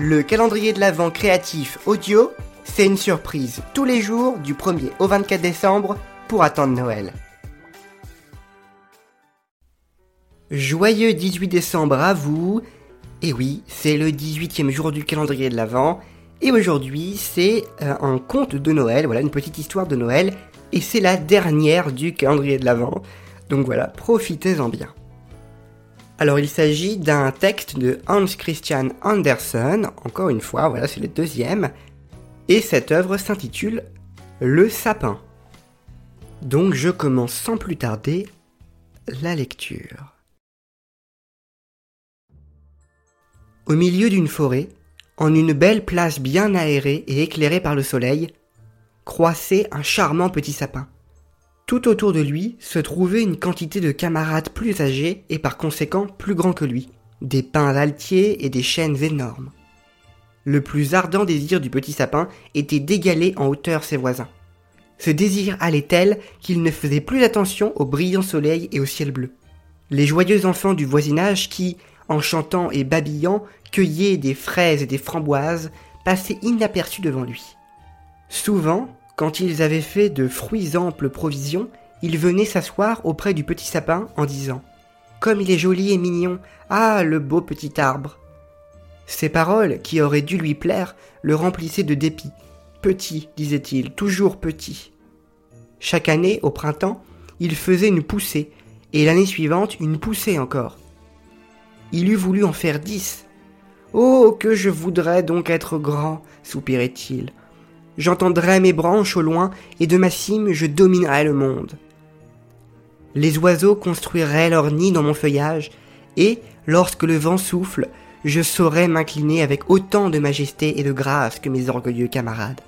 Le calendrier de l'Avent créatif audio, c'est une surprise tous les jours du 1er au 24 décembre pour attendre Noël. Joyeux 18 décembre à vous. Et oui, c'est le 18e jour du calendrier de l'Avent. Et aujourd'hui, c'est euh, un conte de Noël, voilà, une petite histoire de Noël. Et c'est la dernière du calendrier de l'Avent. Donc voilà, profitez-en bien. Alors il s'agit d'un texte de Hans Christian Andersen, encore une fois, voilà, c'est le deuxième, et cette œuvre s'intitule Le sapin. Donc je commence sans plus tarder la lecture. Au milieu d'une forêt, en une belle place bien aérée et éclairée par le soleil, croissait un charmant petit sapin. Tout autour de lui se trouvait une quantité de camarades plus âgés et par conséquent plus grands que lui, des pins altiers et des chênes énormes. Le plus ardent désir du petit sapin était d'égaler en hauteur ses voisins. Ce désir allait tel qu'il ne faisait plus attention au brillant soleil et au ciel bleu. Les joyeux enfants du voisinage qui, en chantant et babillant, cueillaient des fraises et des framboises, passaient inaperçus devant lui. Souvent, quand ils avaient fait de fruits amples provisions, ils venaient s'asseoir auprès du petit sapin en disant Comme il est joli et mignon, ah, le beau petit arbre Ces paroles, qui auraient dû lui plaire, le remplissaient de dépit. Petit, disait-il, toujours petit. Chaque année, au printemps, il faisait une poussée, et l'année suivante une poussée encore. Il eût voulu en faire dix. Oh, que je voudrais donc être grand, soupirait-il j'entendrai mes branches au loin, et de ma cime je dominerai le monde. Les oiseaux construiraient leur nid dans mon feuillage, et, lorsque le vent souffle, je saurais m'incliner avec autant de majesté et de grâce que mes orgueilleux camarades.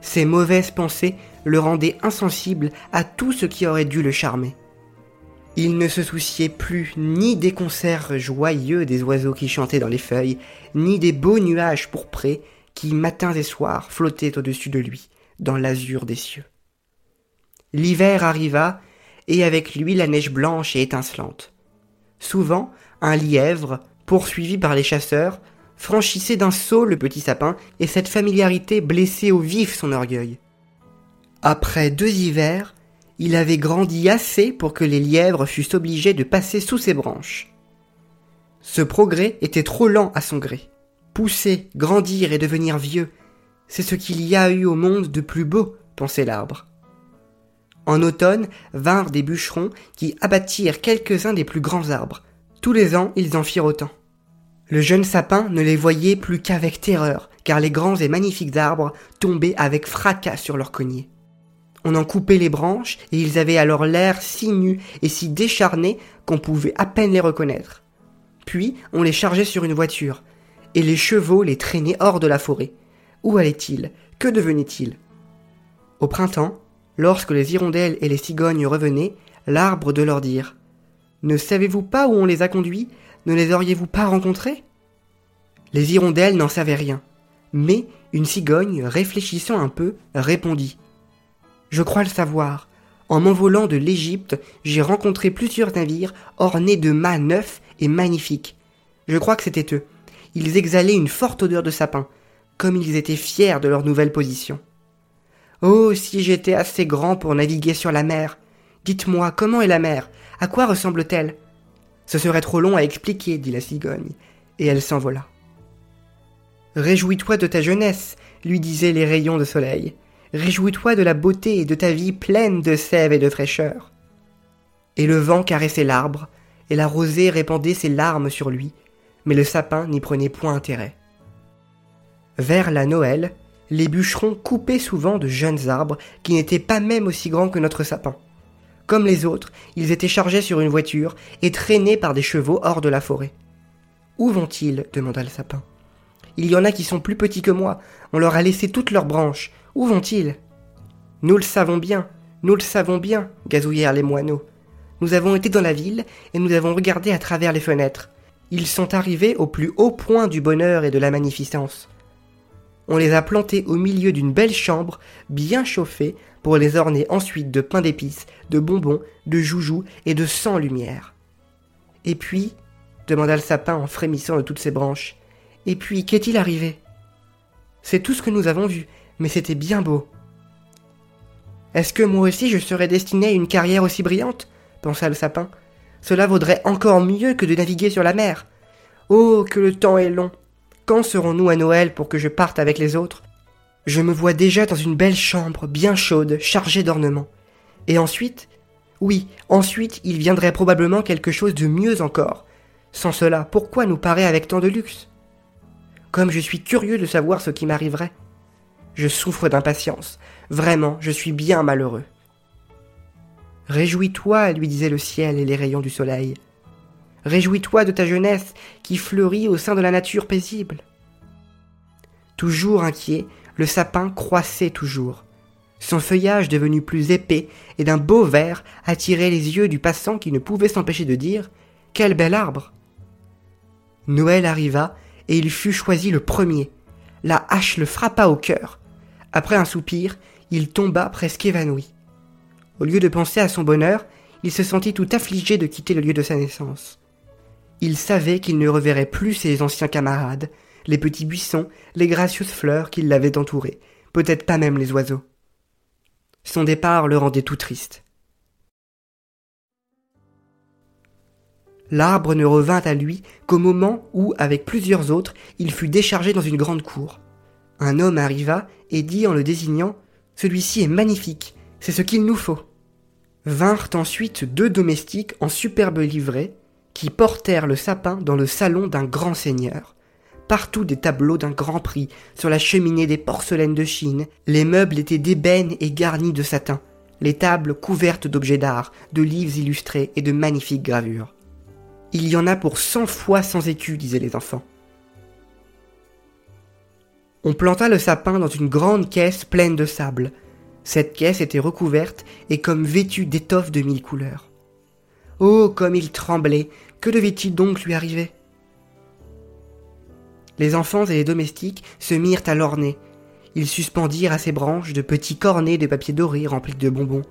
Ces mauvaises pensées le rendaient insensible à tout ce qui aurait dû le charmer. Il ne se souciait plus ni des concerts joyeux des oiseaux qui chantaient dans les feuilles, ni des beaux nuages pourprés, qui matins et soirs flottait au-dessus de lui, dans l'azur des cieux. L'hiver arriva, et avec lui la neige blanche et étincelante. Souvent, un lièvre, poursuivi par les chasseurs, franchissait d'un saut le petit sapin, et cette familiarité blessait au vif son orgueil. Après deux hivers, il avait grandi assez pour que les lièvres fussent obligés de passer sous ses branches. Ce progrès était trop lent à son gré. Pousser, grandir et devenir vieux, c'est ce qu'il y a eu au monde de plus beau, pensait l'arbre. En automne vinrent des bûcherons qui abattirent quelques-uns des plus grands arbres. Tous les ans, ils en firent autant. Le jeune sapin ne les voyait plus qu'avec terreur, car les grands et magnifiques arbres tombaient avec fracas sur leurs cognets. On en coupait les branches, et ils avaient alors l'air si nus et si décharnés qu'on pouvait à peine les reconnaître. Puis on les chargeait sur une voiture, et les chevaux les traînaient hors de la forêt. Où allaient-ils? Que devenaient-ils? Au printemps, lorsque les hirondelles et les cigognes revenaient, l'arbre de leur dire Ne savez-vous pas où on les a conduits? Ne les auriez-vous pas rencontrés? Les hirondelles n'en savaient rien, mais une cigogne, réfléchissant un peu, répondit Je crois le savoir. En m'envolant de l'Égypte, j'ai rencontré plusieurs navires ornés de mâts neufs et magnifiques. Je crois que c'était eux ils exhalaient une forte odeur de sapin, comme ils étaient fiers de leur nouvelle position. Oh, si j'étais assez grand pour naviguer sur la mer. Dites-moi, comment est la mer? À quoi ressemble-t-elle? Ce serait trop long à expliquer, dit la cigogne, et elle s'envola. Réjouis-toi de ta jeunesse, lui disaient les rayons de soleil. Réjouis-toi de la beauté et de ta vie pleine de sève et de fraîcheur. Et le vent caressait l'arbre, et la rosée répandait ses larmes sur lui, mais le sapin n'y prenait point intérêt. Vers la Noël, les bûcherons coupaient souvent de jeunes arbres qui n'étaient pas même aussi grands que notre sapin. Comme les autres, ils étaient chargés sur une voiture et traînés par des chevaux hors de la forêt. Où vont-ils? demanda le sapin. Il y en a qui sont plus petits que moi, on leur a laissé toutes leurs branches. Où vont-ils? Nous le savons bien, nous le savons bien, gazouillèrent les moineaux. Nous avons été dans la ville et nous avons regardé à travers les fenêtres ils sont arrivés au plus haut point du bonheur et de la magnificence. On les a plantés au milieu d'une belle chambre, bien chauffée, pour les orner ensuite de pain d'épices, de bonbons, de joujoux et de cent lumières. Et puis, demanda le sapin en frémissant de toutes ses branches, Et puis, qu'est-il arrivé? C'est tout ce que nous avons vu, mais c'était bien beau. Est-ce que moi aussi je serais destiné à une carrière aussi brillante? pensa le sapin. Cela vaudrait encore mieux que de naviguer sur la mer. Oh, que le temps est long. Quand serons-nous à Noël pour que je parte avec les autres? Je me vois déjà dans une belle chambre, bien chaude, chargée d'ornements. Et ensuite? Oui, ensuite il viendrait probablement quelque chose de mieux encore. Sans cela, pourquoi nous parer avec tant de luxe? Comme je suis curieux de savoir ce qui m'arriverait. Je souffre d'impatience. Vraiment, je suis bien malheureux. Réjouis-toi, lui disait le ciel et les rayons du soleil. Réjouis-toi de ta jeunesse qui fleurit au sein de la nature paisible. Toujours inquiet, le sapin croissait toujours. Son feuillage devenu plus épais et d'un beau vert attirait les yeux du passant qui ne pouvait s'empêcher de dire Quel bel arbre Noël arriva et il fut choisi le premier. La hache le frappa au cœur. Après un soupir, il tomba presque évanoui. Au lieu de penser à son bonheur, il se sentit tout affligé de quitter le lieu de sa naissance. Il savait qu'il ne reverrait plus ses anciens camarades, les petits buissons, les gracieuses fleurs qui l'avaient entouré, peut-être pas même les oiseaux. Son départ le rendait tout triste. L'arbre ne revint à lui qu'au moment où, avec plusieurs autres, il fut déchargé dans une grande cour. Un homme arriva et dit en le désignant Celui-ci est magnifique, c'est ce qu'il nous faut. Vinrent ensuite deux domestiques en superbe livrée, qui portèrent le sapin dans le salon d'un grand seigneur. Partout des tableaux d'un grand prix, sur la cheminée des porcelaines de Chine, les meubles étaient d'ébène et garnis de satin, les tables couvertes d'objets d'art, de livres illustrés et de magnifiques gravures. Il y en a pour cent fois sans écus, disaient les enfants. On planta le sapin dans une grande caisse pleine de sable. Cette caisse était recouverte et comme vêtue d'étoffes de mille couleurs. Oh, comme il tremblait Que devait-il donc lui arriver? Les enfants et les domestiques se mirent à l'orner. Ils suspendirent à ses branches de petits cornets de papier doré remplis de bonbons.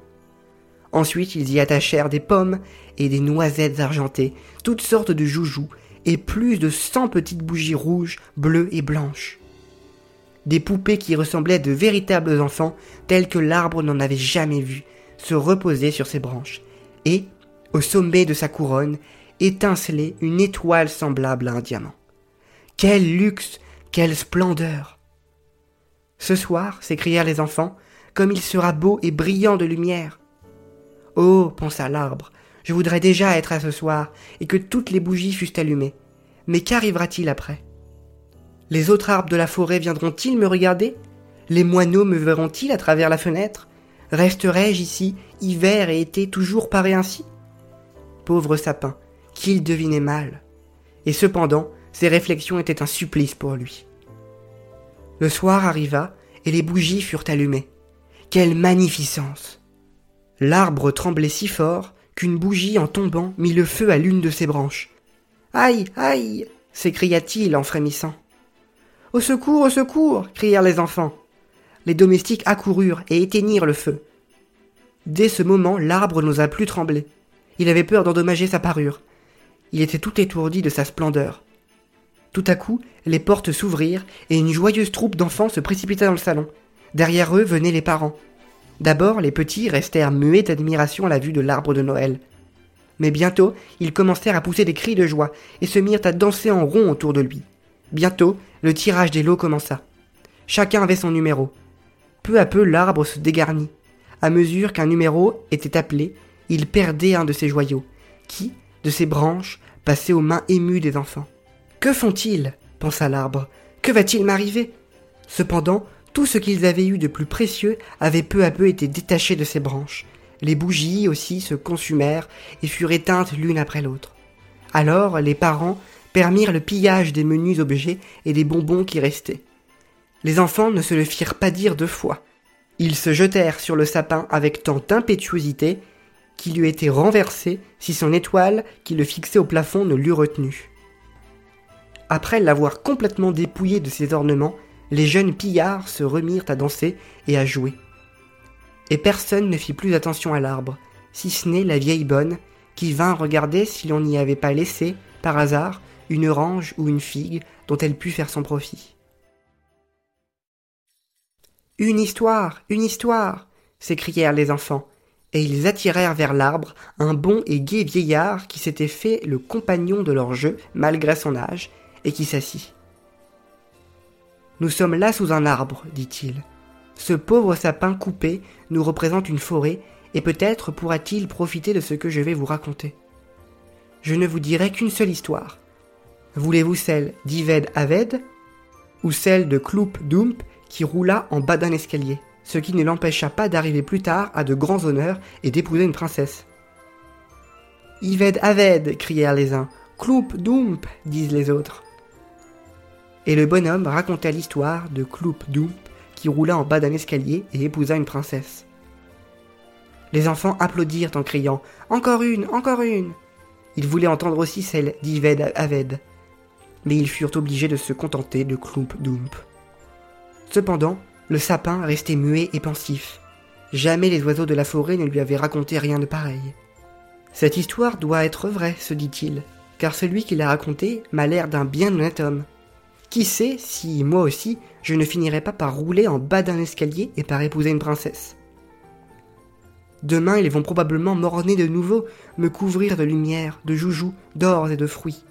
Ensuite, ils y attachèrent des pommes et des noisettes argentées, toutes sortes de joujoux, et plus de cent petites bougies rouges, bleues et blanches des poupées qui ressemblaient de véritables enfants, tels que l'arbre n'en avait jamais vu, se reposaient sur ses branches, et, au sommet de sa couronne, étincelait une étoile semblable à un diamant. Quel luxe, quelle splendeur Ce soir, s'écrièrent les enfants, comme il sera beau et brillant de lumière. Oh, pensa l'arbre, je voudrais déjà être à ce soir, et que toutes les bougies fussent allumées. Mais qu'arrivera-t-il après? Les autres arbres de la forêt viendront-ils me regarder? Les moineaux me verront-ils à travers la fenêtre? Resterai-je ici, hiver et été, toujours paré ainsi? Pauvre sapin, qu'il devinait mal. Et cependant, ses réflexions étaient un supplice pour lui. Le soir arriva, et les bougies furent allumées. Quelle magnificence L'arbre tremblait si fort qu'une bougie en tombant mit le feu à l'une de ses branches. Aïe, aïe s'écria-t-il en frémissant. Au secours, au secours crièrent les enfants. Les domestiques accoururent et éteignirent le feu. Dès ce moment, l'arbre n'osa plus trembler. Il avait peur d'endommager sa parure. Il était tout étourdi de sa splendeur. Tout à coup, les portes s'ouvrirent et une joyeuse troupe d'enfants se précipita dans le salon. Derrière eux venaient les parents. D'abord, les petits restèrent muets d'admiration à la vue de l'arbre de Noël. Mais bientôt, ils commencèrent à pousser des cris de joie et se mirent à danser en rond autour de lui. Bientôt, le tirage des lots commença. Chacun avait son numéro. Peu à peu, l'arbre se dégarnit. À mesure qu'un numéro était appelé, il perdait un de ses joyaux, qui, de ses branches, passait aux mains émues des enfants. Que font-ils? pensa l'arbre. Que va-t-il m'arriver? Cependant, tout ce qu'ils avaient eu de plus précieux avait peu à peu été détaché de ses branches. Les bougies aussi se consumèrent et furent éteintes l'une après l'autre. Alors les parents permirent le pillage des menus objets et des bonbons qui restaient. Les enfants ne se le firent pas dire deux fois. Ils se jetèrent sur le sapin avec tant d'impétuosité qu'il eût été renversé si son étoile qui le fixait au plafond ne l'eût retenu. Après l'avoir complètement dépouillé de ses ornements, les jeunes pillards se remirent à danser et à jouer. Et personne ne fit plus attention à l'arbre, si ce n'est la vieille bonne, qui vint regarder si l'on n'y avait pas laissé, par hasard, une orange ou une figue dont elle pût faire son profit. Une histoire, une histoire s'écrièrent les enfants, et ils attirèrent vers l'arbre un bon et gai vieillard qui s'était fait le compagnon de leur jeu malgré son âge, et qui s'assit. Nous sommes là sous un arbre, dit-il. Ce pauvre sapin coupé nous représente une forêt, et peut-être pourra-t-il profiter de ce que je vais vous raconter. Je ne vous dirai qu'une seule histoire. Voulez-vous celle d'Ived Aved, ou celle de Cloup Dump qui roula en bas d'un escalier ce qui ne l'empêcha pas d'arriver plus tard à de grands honneurs et d'épouser une princesse. Ived Aved crièrent les uns. Cloup Dump disent les autres. Et le bonhomme raconta l'histoire de Cloup Dump qui roula en bas d'un escalier et épousa une princesse. Les enfants applaudirent en criant Encore une, encore une Ils voulaient entendre aussi celle d'Ived Aved, mais ils furent obligés de se contenter de Cloup Dump. Cependant, le sapin restait muet et pensif. Jamais les oiseaux de la forêt ne lui avaient raconté rien de pareil. Cette histoire doit être vraie, se dit-il, car celui qui l'a racontée m'a l'air d'un bien honnête homme. Qui sait si, moi aussi, je ne finirai pas par rouler en bas d'un escalier et par épouser une princesse. Demain, ils vont probablement m'orner de nouveau, me couvrir de lumière, de joujoux, d'or et de fruits.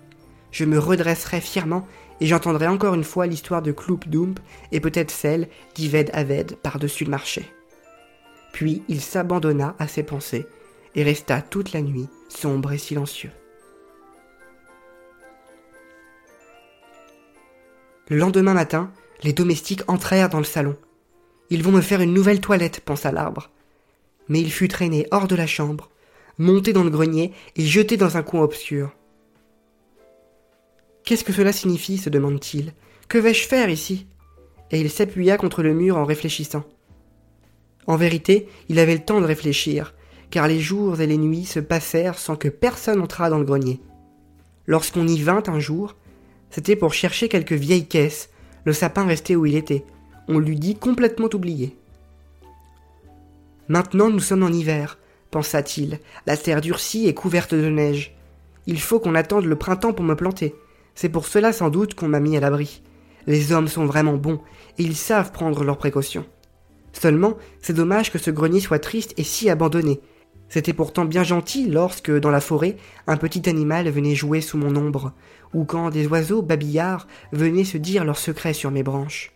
Je me redresserai fièrement et j'entendrai encore une fois l'histoire de Cloup Dump et peut-être celle d'Ived Aved par-dessus le marché. Puis il s'abandonna à ses pensées et resta toute la nuit sombre et silencieux. Le lendemain matin, les domestiques entrèrent dans le salon. Ils vont me faire une nouvelle toilette, pensa l'arbre. Mais il fut traîné hors de la chambre, monté dans le grenier et jeté dans un coin obscur. Qu'est-ce que cela signifie se demande-t-il. Que vais-je faire ici? Et il s'appuya contre le mur en réfléchissant. En vérité, il avait le temps de réfléchir, car les jours et les nuits se passèrent sans que personne entrât dans le grenier. Lorsqu'on y vint un jour, c'était pour chercher quelques vieilles caisses, le sapin restait où il était. On l'eût dit complètement oublié. Maintenant nous sommes en hiver, pensa-t-il, la terre durcie et couverte de neige. Il faut qu'on attende le printemps pour me planter. C'est pour cela sans doute qu'on m'a mis à l'abri. Les hommes sont vraiment bons, et ils savent prendre leurs précautions. Seulement, c'est dommage que ce grenier soit triste et si abandonné. C'était pourtant bien gentil lorsque, dans la forêt, un petit animal venait jouer sous mon ombre, ou quand des oiseaux babillards venaient se dire leurs secrets sur mes branches.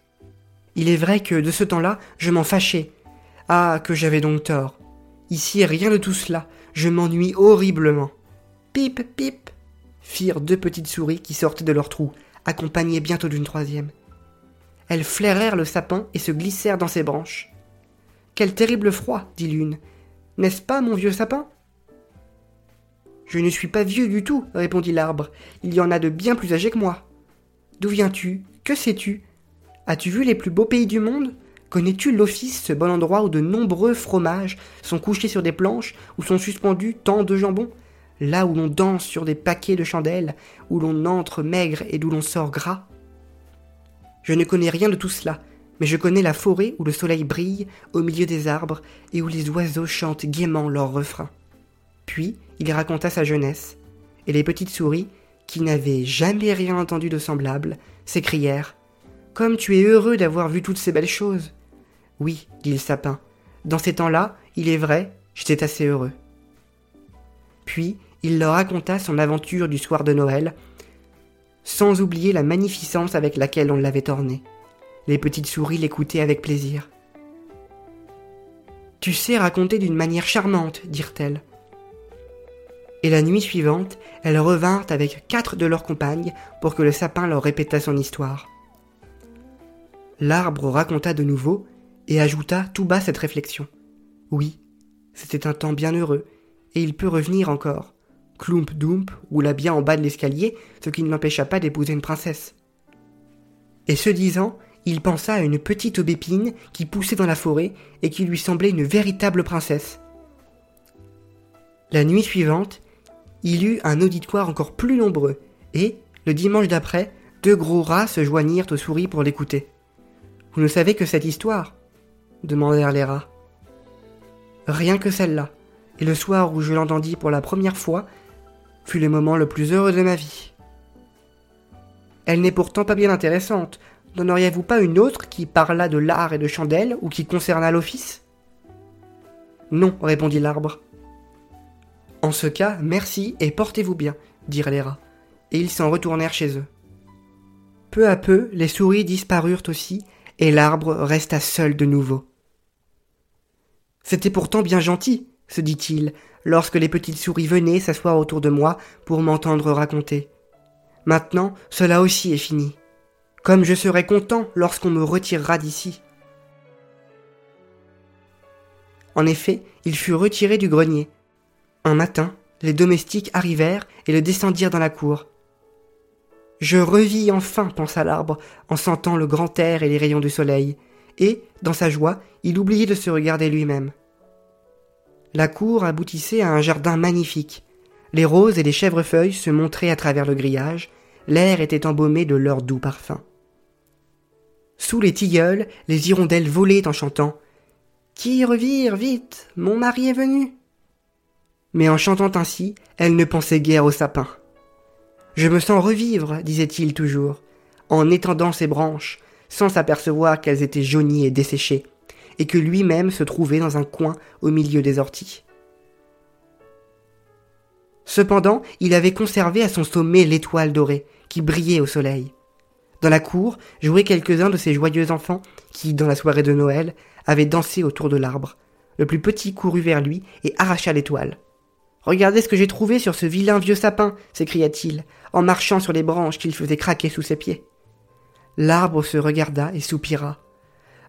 Il est vrai que, de ce temps-là, je m'en fâchais. Ah, que j'avais donc tort. Ici, rien de tout cela. Je m'ennuie horriblement. Pip, pip firent deux petites souris qui sortaient de leur trou, accompagnées bientôt d'une troisième. Elles flairèrent le sapin et se glissèrent dans ses branches. Quel terrible froid, dit l'une. N'est-ce pas, mon vieux sapin? Je ne suis pas vieux du tout, répondit l'arbre. Il y en a de bien plus âgés que moi. D'où viens-tu? Que sais-tu? As-tu vu les plus beaux pays du monde? Connais-tu l'office, ce bon endroit où de nombreux fromages sont couchés sur des planches, où sont suspendus tant de jambons là où l'on danse sur des paquets de chandelles, où l'on entre maigre et d'où l'on sort gras Je ne connais rien de tout cela, mais je connais la forêt où le soleil brille au milieu des arbres et où les oiseaux chantent gaiement leurs refrains. Puis il raconta sa jeunesse, et les petites souris, qui n'avaient jamais rien entendu de semblable, s'écrièrent Comme tu es heureux d'avoir vu toutes ces belles choses Oui, dit le sapin, dans ces temps-là, il est vrai, j'étais assez heureux. Puis il leur raconta son aventure du soir de Noël, sans oublier la magnificence avec laquelle on l'avait orné. Les petites souris l'écoutaient avec plaisir. Tu sais raconter d'une manière charmante, dirent-elles. Et la nuit suivante, elles revinrent avec quatre de leurs compagnes pour que le sapin leur répétât son histoire. L'arbre raconta de nouveau et ajouta tout bas cette réflexion. Oui, c'était un temps bien heureux, et il peut revenir encore. Klump Dump roula bien en bas de l'escalier, ce qui ne l'empêcha pas d'épouser une princesse. Et ce disant, il pensa à une petite aubépine qui poussait dans la forêt et qui lui semblait une véritable princesse. La nuit suivante, il eut un auditoire encore plus nombreux, et, le dimanche d'après, deux gros rats se joignirent aux souris pour l'écouter. Vous ne savez que cette histoire? demandèrent les rats. Rien que celle-là, et le soir où je l'entendis pour la première fois fut le moment le plus heureux de ma vie. Elle n'est pourtant pas bien intéressante. N'en auriez-vous pas une autre qui parlât de l'art et de chandelle ou qui concernât l'office? Non, répondit l'arbre. En ce cas, merci et portez-vous bien, dirent les rats, et ils s'en retournèrent chez eux. Peu à peu, les souris disparurent aussi, et l'arbre resta seul de nouveau. C'était pourtant bien gentil, se dit-il, lorsque les petites souris venaient s'asseoir autour de moi pour m'entendre raconter. Maintenant, cela aussi est fini. Comme je serai content lorsqu'on me retirera d'ici. En effet, il fut retiré du grenier. Un matin, les domestiques arrivèrent et le descendirent dans la cour. Je revis enfin, pensa l'arbre, en sentant le grand air et les rayons du soleil, et, dans sa joie, il oubliait de se regarder lui-même. La cour aboutissait à un jardin magnifique. Les roses et les chèvrefeuilles se montraient à travers le grillage, l'air était embaumé de leur doux parfum. Sous les tilleuls, les hirondelles volaient en chantant Qui revire, vite, mon mari est venu. Mais en chantant ainsi, elles ne pensaient guère au sapin. Je me sens revivre, disait-il toujours, en étendant ses branches, sans s'apercevoir qu'elles étaient jaunies et desséchées, et que lui-même se trouvait dans un coin au milieu des orties. Cependant, il avait conservé à son sommet l'étoile dorée, qui brillait au soleil. Dans la cour jouaient quelques-uns de ces joyeux enfants qui, dans la soirée de Noël, avaient dansé autour de l'arbre. Le plus petit courut vers lui et arracha l'étoile. Regardez ce que j'ai trouvé sur ce vilain vieux sapin, s'écria-t-il, en marchant sur les branches qu'il faisait craquer sous ses pieds. L'arbre se regarda et soupira.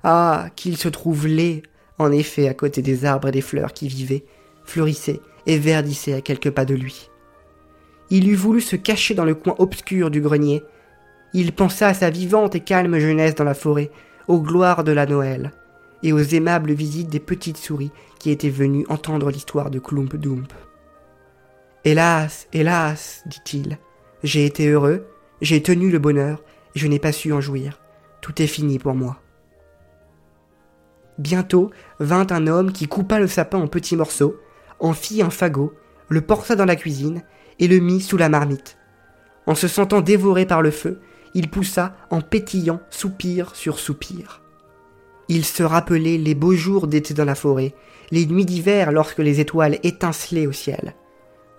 Ah, qu'il se trouve laid, en effet, à côté des arbres et des fleurs qui vivaient, fleurissaient et verdissaient à quelques pas de lui. Il eût voulu se cacher dans le coin obscur du grenier. Il pensa à sa vivante et calme jeunesse dans la forêt, aux gloires de la Noël, et aux aimables visites des petites souris qui étaient venues entendre l'histoire de Klump Dump. Hélas, hélas, dit-il, j'ai été heureux, j'ai tenu le bonheur, et je n'ai pas su en jouir. Tout est fini pour moi. Bientôt vint un homme qui coupa le sapin en petits morceaux, en fit un fagot, le porta dans la cuisine et le mit sous la marmite. En se sentant dévoré par le feu, il poussa en pétillant soupir sur soupir. Il se rappelait les beaux jours d'été dans la forêt, les nuits d'hiver lorsque les étoiles étincelaient au ciel.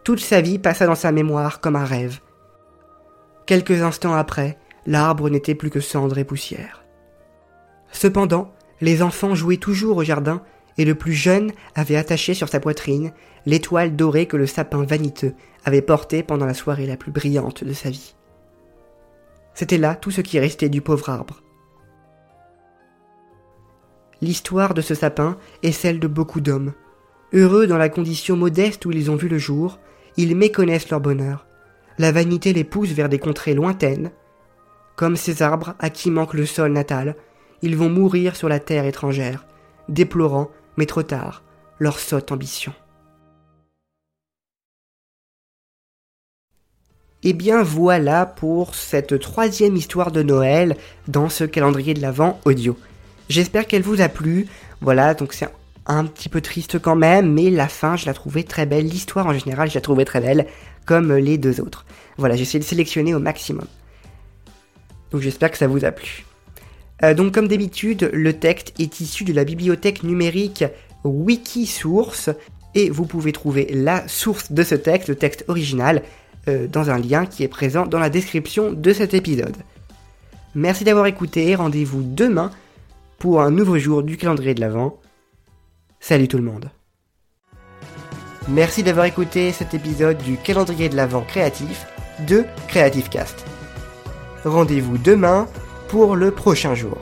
Toute sa vie passa dans sa mémoire comme un rêve. Quelques instants après, l'arbre n'était plus que cendre et poussière. Cependant, les enfants jouaient toujours au jardin, et le plus jeune avait attaché sur sa poitrine l'étoile dorée que le sapin vaniteux avait portée pendant la soirée la plus brillante de sa vie. C'était là tout ce qui restait du pauvre arbre. L'histoire de ce sapin est celle de beaucoup d'hommes. Heureux dans la condition modeste où ils ont vu le jour, ils méconnaissent leur bonheur. La vanité les pousse vers des contrées lointaines. Comme ces arbres à qui manque le sol natal, ils vont mourir sur la terre étrangère, déplorant, mais trop tard, leur sotte ambition. Et eh bien voilà pour cette troisième histoire de Noël dans ce calendrier de l'Avent audio. J'espère qu'elle vous a plu. Voilà, donc c'est un petit peu triste quand même, mais la fin, je la trouvais très belle. L'histoire en général, je la trouvais très belle, comme les deux autres. Voilà, j'ai essayé de sélectionner au maximum. Donc j'espère que ça vous a plu. Euh, donc comme d'habitude, le texte est issu de la bibliothèque numérique Wikisource, et vous pouvez trouver la source de ce texte, le texte original, euh, dans un lien qui est présent dans la description de cet épisode. Merci d'avoir écouté, rendez-vous demain pour un nouveau jour du calendrier de l'Avent. Salut tout le monde. Merci d'avoir écouté cet épisode du calendrier de l'Avent créatif de Creative Cast. Rendez-vous demain pour le prochain jour.